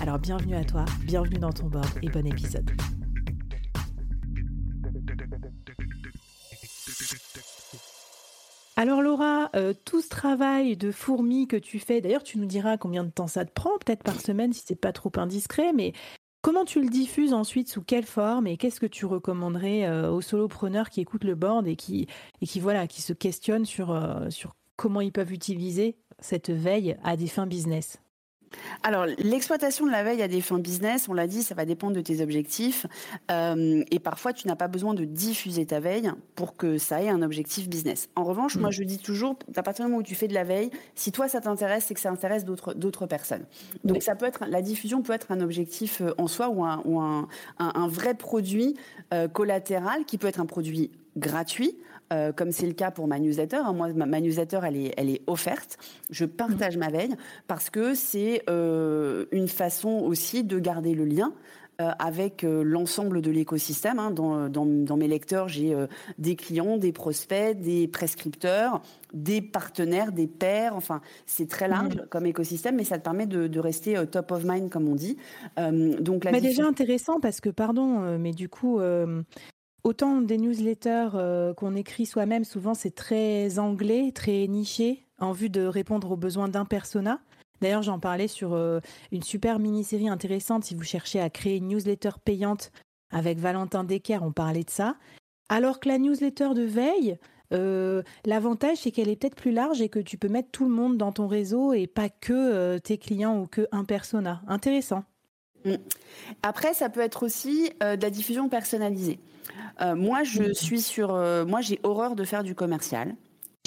Alors bienvenue à toi, bienvenue dans ton board et bon épisode. Alors Laura, euh, tout ce travail de fourmi que tu fais, d'ailleurs tu nous diras combien de temps ça te prend, peut-être par semaine si c'est pas trop indiscret, mais Comment tu le diffuses ensuite, sous quelle forme et qu'est-ce que tu recommanderais euh, aux solopreneurs qui écoutent le board et qui, voilà, qui se questionnent euh, sur comment ils peuvent utiliser cette veille à des fins business? Alors, l'exploitation de la veille à des fins business, on l'a dit, ça va dépendre de tes objectifs. Euh, et parfois, tu n'as pas besoin de diffuser ta veille pour que ça ait un objectif business. En revanche, moi, mm. je dis toujours, à partir du moment où tu fais de la veille, si toi, ça t'intéresse, c'est que ça intéresse d'autres personnes. Donc, ça peut être, la diffusion peut être un objectif euh, en soi ou un, ou un, un, vrai produit euh, collatéral qui peut être un produit gratuit euh, comme c'est le cas pour ma newsletter. Hein. Moi, ma, newsletter, elle est, elle est offerte. Je partage ma veille parce que c'est euh, une façon aussi de garder le lien. Euh, avec l'ensemble de l'écosystème. Hein. Dans, dans, mes lecteurs, j'ai des clients, des prospects, des prescripteurs, des partenaires, des pairs. Enfin, c'est très large mmh. comme écosystème, mais ça te permet de, de rester top of mind, comme on dit. donc, mais déjà intéressant parce que, pardon, mais du coup, Autant des newsletters euh, qu'on écrit soi-même, souvent c'est très anglais, très niché, en vue de répondre aux besoins d'un persona. D'ailleurs, j'en parlais sur euh, une super mini-série intéressante si vous cherchez à créer une newsletter payante avec Valentin Decker, on parlait de ça. Alors que la newsletter de veille, euh, l'avantage c'est qu'elle est peut-être plus large et que tu peux mettre tout le monde dans ton réseau et pas que tes clients ou que un persona. Intéressant. Mm. Après, ça peut être aussi de la diffusion personnalisée. Euh, moi, je suis sur. Euh, moi, j'ai horreur de faire du commercial.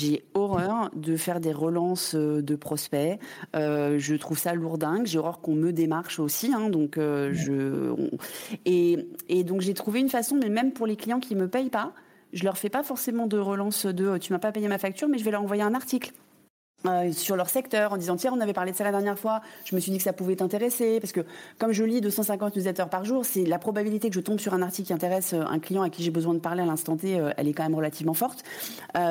J'ai horreur de faire des relances euh, de prospects. je trouve ça lourdingue. J'ai horreur qu'on me démarche aussi. Hein, donc, je, et, et, donc, j'ai trouvé une façon, mais même pour les clients qui ne me payent pas, je leur fais pas forcément de relance de tu m'as pas payé ma facture, mais je vais leur envoyer un article. Euh, sur leur secteur en disant tiens on avait parlé de ça la dernière fois je me suis dit que ça pouvait t'intéresser parce que comme je lis 250 newsletters par jour c'est la probabilité que je tombe sur un article qui intéresse euh, un client à qui j'ai besoin de parler à l'instant T euh, elle est quand même relativement forte.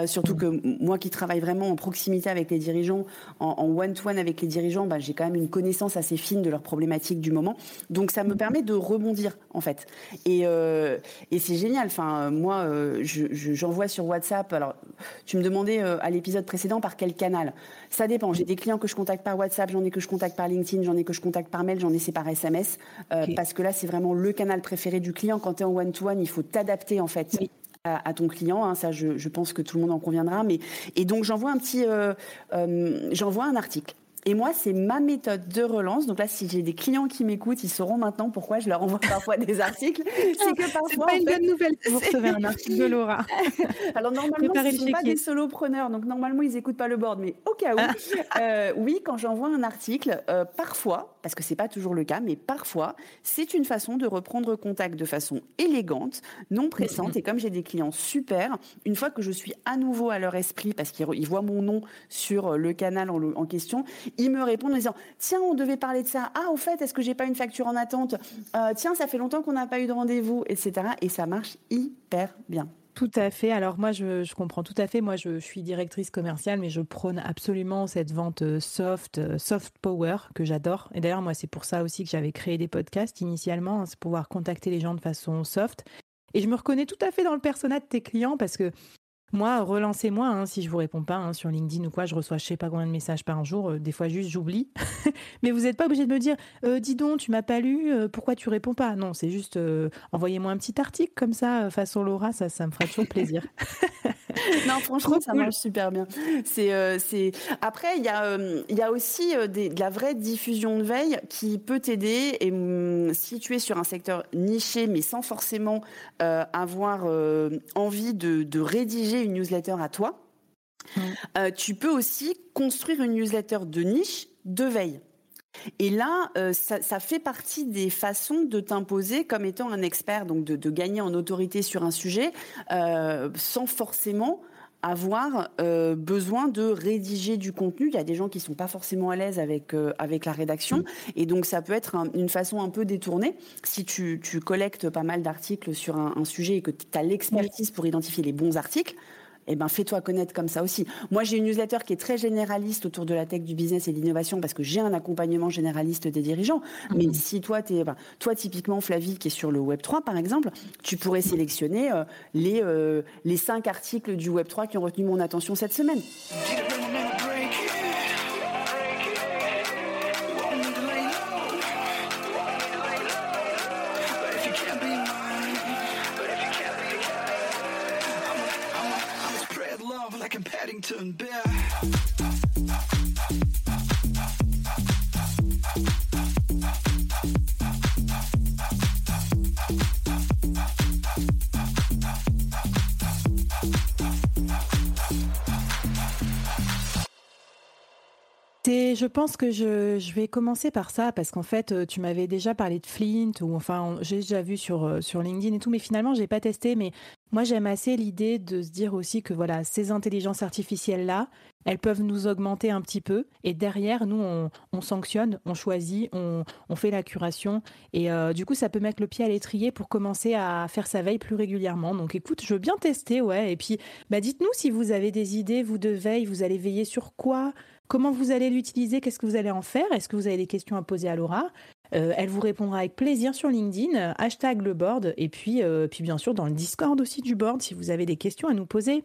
Surtout que moi qui travaille vraiment en proximité avec les dirigeants en one-to-one avec les dirigeants bah, j'ai quand même une connaissance assez fine de leurs problématiques du moment. Donc ça me permet de rebondir en fait. Et, c'est génial. Enfin moi j'envoie je, sur WhatsApp. Alors tu me demandais à l'épisode précédent par quel canal? Ça dépend. J'ai des clients que je contacte par WhatsApp, j'en ai que je contacte par LinkedIn, j'en ai que je contacte par mail, j'en ai c'est par SMS. Euh, parce que là, c'est vraiment le canal préféré du client. Quand tu es en one-to-one, il faut t'adapter en fait. À, ton client, hein. ça je, pense que tout le monde en conviendra. Mais et donc j'envoie un petit, euh, euh, j'envoie un article et moi, c'est ma méthode de relance. Donc là, si j'ai des clients qui m'écoutent, ils sauront maintenant pourquoi je leur envoie parfois des articles. C'est que parfois. C'est pas une bonne nouvelle vous recevez un article de Laura. Alors normalement, ce ne sont pas des solopreneurs, donc normalement, ils n'écoutent pas le board. Mais au cas où, ah. euh, oui, quand j'envoie un article, euh, parfois, parce que c'est pas toujours le cas, mais parfois, c'est une façon de reprendre contact de façon élégante, non pressante. Et comme j'ai des clients super, une fois que je suis à nouveau à leur esprit, parce qu'ils voient mon nom sur le canal en, en question, ils me répondent en disant Tiens, on devait parler de ça. Ah, au fait, est-ce que j'ai pas une facture en attente? Euh, Tiens, ça fait longtemps qu'on n'a pas eu de rendez-vous, etc. Et ça marche hyper bien. Tout à fait. Alors moi, je, comprends tout à fait. Moi, je, suis directrice commerciale, mais je prône absolument cette vente euh, soft, euh, soft power que j'adore. Et d'ailleurs, moi, c'est pour ça aussi que j'avais créé des podcasts initialement, hein, c'est pouvoir contacter les gens de façon soft. Et je me reconnais tout à fait dans le persona de tes clients parce que Moi, relancez-moi hein, si je vous réponds pas hein, sur LinkedIn ou quoi. Je reçois je sais pas combien de messages par jour. Euh, des fois, juste j'oublie. Mais vous n'êtes pas obligé de me dire euh, Dis donc, tu m'as pas lu, euh, pourquoi tu réponds pas? Non, c'est juste envoyez-moi un petit article comme ça, façon Laura, ça, ça me fera toujours plaisir. non, franchement, ça marche super bien. C'est, c'est... Après, il y, a, il y a aussi de la vraie diffusion de veille qui peut t'aider. Et hum, si tu es sur un secteur niché, mais sans forcément avoir envie de, de rédiger une newsletter à toi, mm. euh, tu peux aussi construire une newsletter de niche de veille. Et là, euh, ça, fait partie des façons de t'imposer comme étant un expert, donc de, gagner en autorité sur un sujet, euh, sans forcément avoir besoin de rédiger du contenu. Il y a des gens qui sont pas forcément à l'aise avec avec la rédaction, mm. et donc ça peut être une façon un peu détournée. Si tu, collectes pas mal d'articles sur un, sujet et que tu as l'expertise pour identifier les bons articles, eh ben fais-toi connaître comme ça aussi. Moi, j'ai une newsletter qui est très généraliste autour de la tech, du business et de l'innovation parce que j'ai un accompagnement généraliste des dirigeants. Mais mhm. si toi, es, ben, toi typiquement Flavie qui est sur le Web 3 par exemple, tu pourrais sélectionner euh, les euh, les cinq articles du Web 3 qui ont retenu mon attention cette semaine. Je pense que je, vais commencer par ça parce qu'en fait, euh, tu m'avais déjà parlé de Flint ou enfin, j'ai déjà vu sur, euh, sur LinkedIn et tout, mais finalement, j'ai pas testé. Mais moi, j'aime assez l'idée de se dire aussi que voilà, ces intelligences artificielles-là, elles peuvent nous augmenter un petit peu. Et derrière, nous, on, sanctionne, on choisit, on, fait la curation. Et euh, du coup, ça peut mettre le pied à l'étrier pour commencer à faire sa veille plus régulièrement. Donc, écoute, je veux bien tester, ouais. Et puis, bah, dites-nous si vous avez des idées, vous de veille, vous allez veiller sur quoi? Comment vous allez l'utiliser? Qu'est-ce que vous allez en faire? Est-ce que vous avez des questions à poser à Laura? Euh, Elle vous répondra avec plaisir sur LinkedIn, hashtag le board, et puis, euh, puis bien sûr dans le Discord aussi du board si vous avez des questions à nous poser.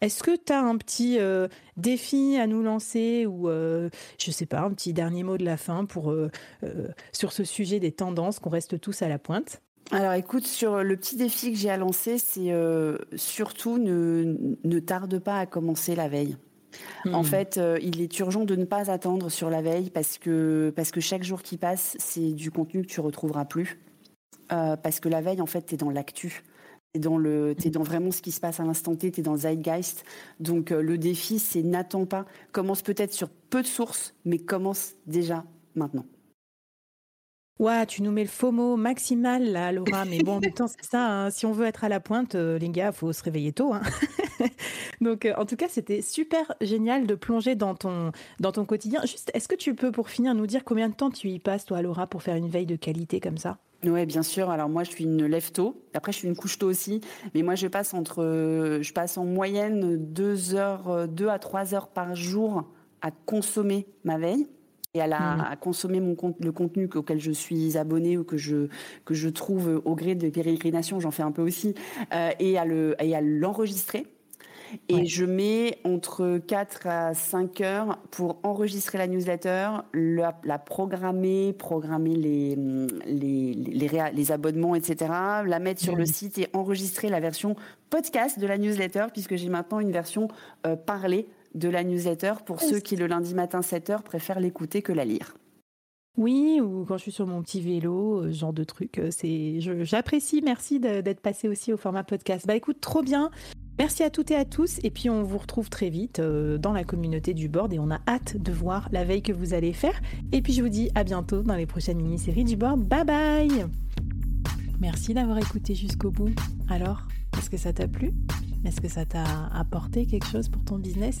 Est-ce que tu as un petit euh, défi à nous lancer ou, je sais pas, un petit dernier mot de la fin pour, sur ce sujet des tendances, qu'on reste tous à la pointe? Alors écoute, sur le petit défi que j'ai à lancer, c'est surtout ne, ne tarde pas à commencer la veille. En hmm. fait, euh, il est urgent de ne pas attendre sur la veille parce que, parce que chaque jour qui passe, c'est du contenu que tu retrouveras plus. Euh, parce que la veille, en fait, tu es dans l'actu. Tu es, dans le, es dans vraiment ce qui se passe à l'instant T, tu es dans le zeitgeist. Donc euh, le défi, c'est n'attends pas. Commence peut-être sur peu de sources, mais commence déjà maintenant. Ouais, tu nous mets le FOMO maximal là, Laura. Mais bon, en même temps, c'est ça. Hein. Si on veut être à la pointe, les gars, faut se réveiller tôt. Hein. Donc, euh, en tout cas, c'était super génial de plonger dans ton, dans ton quotidien. Juste, est-ce que tu peux, pour finir, nous dire combien de temps tu y passes, toi, Laura, pour faire une veille de qualité comme ça? Oui, bien sûr. Alors moi, je suis une lève tôt. Après, je suis une couche tôt aussi. Mais moi, je passe entre, je passe en moyenne deux heures, deux à trois heures par jour à consommer ma veille et à, la, mmh. à consommer mon le contenu auquel je suis abonnée ou que je que je trouve au gré de pérégrinations, j'en fais un peu aussi, euh, et à le et à l'enregistrer et je mets entre 4 à 5 heures pour enregistrer la newsletter, la, programmer, programmer les, les, les, abonnements, etc., la mettre sur le site et enregistrer la version podcast de la newsletter, puisque j'ai maintenant une version euh, parlée de la newsletter pour ceux qui, le lundi matin 7 heures, préfèrent l'écouter que la lire. Oui, ou quand je suis sur mon petit vélo, euh, ce genre de truc. Euh, c'est, j'apprécie. Merci d'être passé aussi au format podcast. Bah écoute, trop bien. Merci à toutes et à tous. Et puis on vous retrouve très vite euh, dans la communauté du board et on a hâte de voir la veille que vous allez faire. Et puis je vous dis à bientôt dans les prochaines mini-séries du board. Bye bye. Merci d'avoir écouté jusqu'au bout. Alors, est-ce que ça t'a plu? Est-ce que ça t'a apporté quelque chose pour ton business?